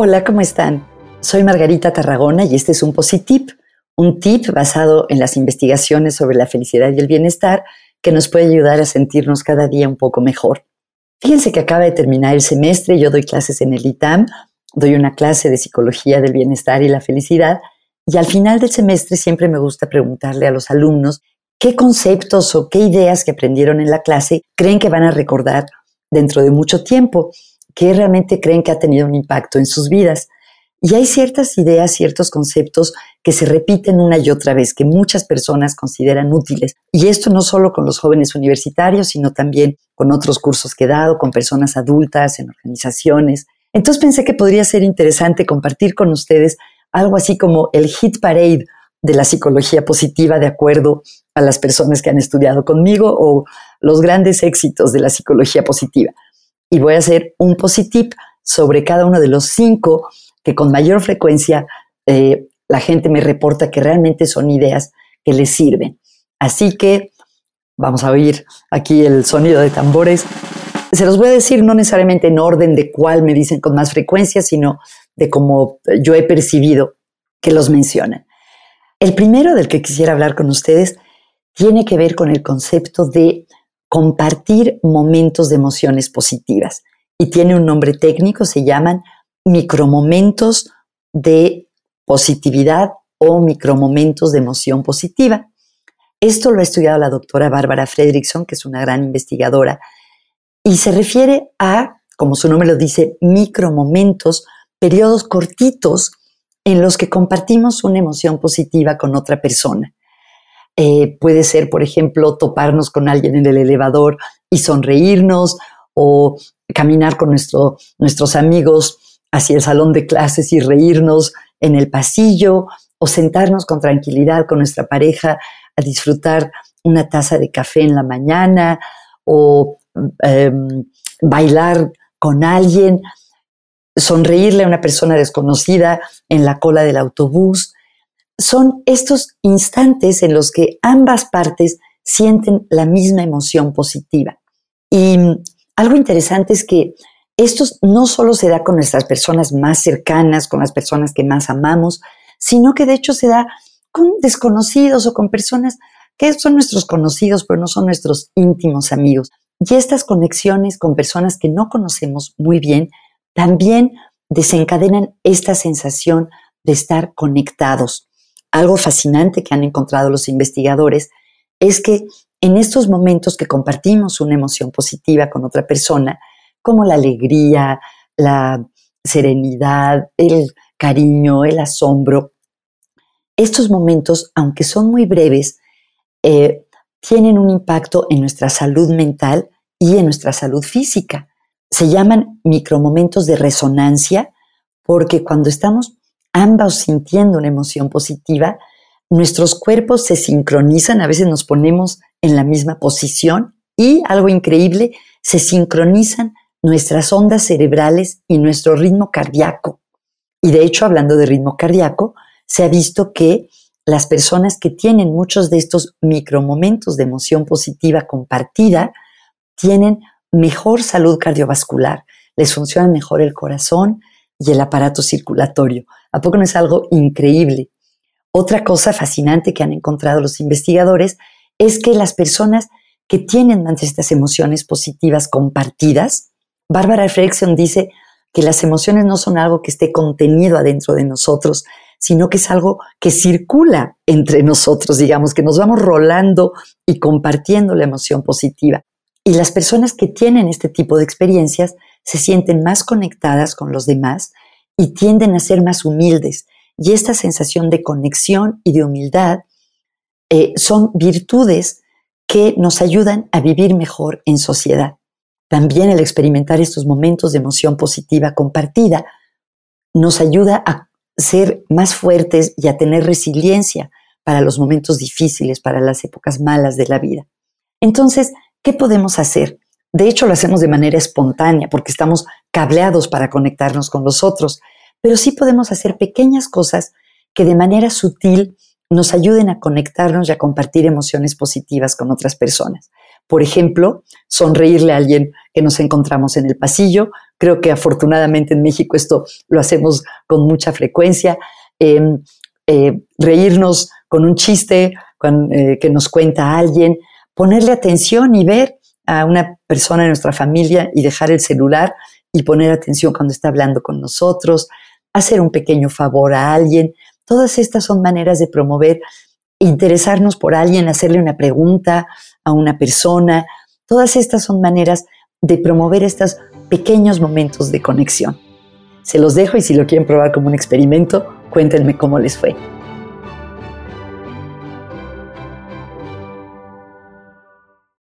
Hola, ¿cómo están? Soy Margarita Tarragona y este es un Positip, un tip basado en las investigaciones sobre la felicidad y el bienestar que nos puede ayudar a sentirnos cada día un poco mejor. Fíjense que acaba de terminar el semestre, yo doy clases en el ITAM, doy una clase de psicología del bienestar y la felicidad, y al final del semestre siempre me gusta preguntarle a los alumnos qué conceptos o qué ideas que aprendieron en la clase creen que van a recordar dentro de mucho tiempo que realmente creen que ha tenido un impacto en sus vidas. Y hay ciertas ideas, ciertos conceptos que se repiten una y otra vez, que muchas personas consideran útiles. Y esto no solo con los jóvenes universitarios, sino también con otros cursos que he dado, con personas adultas, en organizaciones. Entonces pensé que podría ser interesante compartir con ustedes algo así como el hit parade de la psicología positiva de acuerdo a las personas que han estudiado conmigo o los grandes éxitos de la psicología positiva y voy a hacer un positip sobre cada uno de los cinco que con mayor frecuencia eh, la gente me reporta que realmente son ideas que les sirven. Así que vamos a oír aquí el sonido de tambores. Se los voy a decir no necesariamente en orden de cuál me dicen con más frecuencia, sino de cómo yo he percibido que los mencionan. El primero del que quisiera hablar con ustedes tiene que ver con el concepto de compartir momentos de emociones positivas. Y tiene un nombre técnico, se llaman micromomentos de positividad o micromomentos de emoción positiva. Esto lo ha estudiado la doctora Bárbara Fredrickson, que es una gran investigadora, y se refiere a, como su nombre lo dice, micromomentos, periodos cortitos en los que compartimos una emoción positiva con otra persona. Eh, puede ser, por ejemplo, toparnos con alguien en el elevador y sonreírnos o caminar con nuestro, nuestros amigos hacia el salón de clases y reírnos en el pasillo o sentarnos con tranquilidad con nuestra pareja a disfrutar una taza de café en la mañana o em, bailar con alguien, sonreírle a una persona desconocida en la cola del autobús, son estos instantes en los que ambas partes sienten la misma emoción positiva. Y algo interesante es que esto no solo se da con nuestras personas más cercanas, con las personas que más amamos, sino que de hecho se da con desconocidos o con personas que son nuestros conocidos, pero no son nuestros íntimos amigos. Y estas conexiones con personas que no conocemos muy bien también desencadenan esta sensación de estar conectados algo fascinante que han encontrado los investigadores es que en estos momentos que compartimos una emoción positiva con otra persona, como la alegría, la serenidad, el cariño, el asombro, estos momentos, aunque son muy breves, eh, tienen un impacto en nuestra salud mental y en nuestra salud física. Se llaman micromomentos de resonancia porque cuando estamos ambos sintiendo una emoción positiva, nuestros cuerpos se sincronizan, a veces nos ponemos en la misma posición y algo increíble, se sincronizan nuestras ondas cerebrales y nuestro ritmo cardíaco. Y de hecho, hablando de ritmo cardíaco, se ha visto que las personas que tienen muchos de estos micromomentos de emoción positiva compartida tienen mejor salud cardiovascular, les funciona mejor el corazón y el aparato circulatorio. ¿A poco no es algo increíble? Otra cosa fascinante que han encontrado los investigadores es que las personas que tienen estas emociones positivas compartidas, Bárbara Fredrickson dice que las emociones no son algo que esté contenido adentro de nosotros, sino que es algo que circula entre nosotros, digamos, que nos vamos rolando y compartiendo la emoción positiva. Y las personas que tienen este tipo de experiencias se sienten más conectadas con los demás y tienden a ser más humildes. Y esta sensación de conexión y de humildad eh, son virtudes que nos ayudan a vivir mejor en sociedad. También el experimentar estos momentos de emoción positiva compartida nos ayuda a ser más fuertes y a tener resiliencia para los momentos difíciles, para las épocas malas de la vida. Entonces, ¿qué podemos hacer? De hecho, lo hacemos de manera espontánea porque estamos cableados para conectarnos con los otros, pero sí podemos hacer pequeñas cosas que de manera sutil nos ayuden a conectarnos y a compartir emociones positivas con otras personas. Por ejemplo, sonreírle a alguien que nos encontramos en el pasillo Creo que afortunadamente en México esto lo hacemos con mucha frecuencia. Em, eh, reírnos con un chiste eh, que nos cuenta alguien, ponerle atención y ver a una persona de nuestra familia y dejar el celular y poner atención cuando está hablando con nosotros, hacer un pequeño favor a alguien. Todas estas son maneras de promover interesarnos por alguien, hacerle una pregunta a una persona. Todas estas son maneras de promover estos pequeños momentos de conexión. Se los dejo y si lo quieren probar como un experimento, cuéntenme cómo les fue.